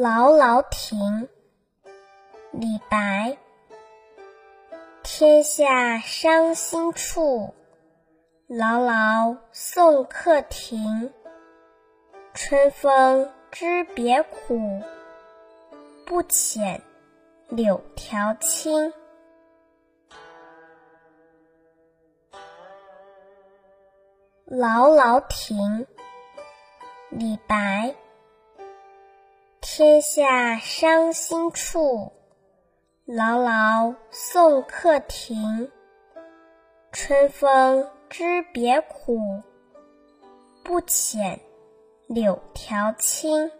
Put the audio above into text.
劳劳亭，李白。天下伤心处，劳劳送客亭。春风知别苦，不遣柳条青。劳劳亭，李白。天下伤心处，劳劳送客亭。春风知别苦，不遣柳条青。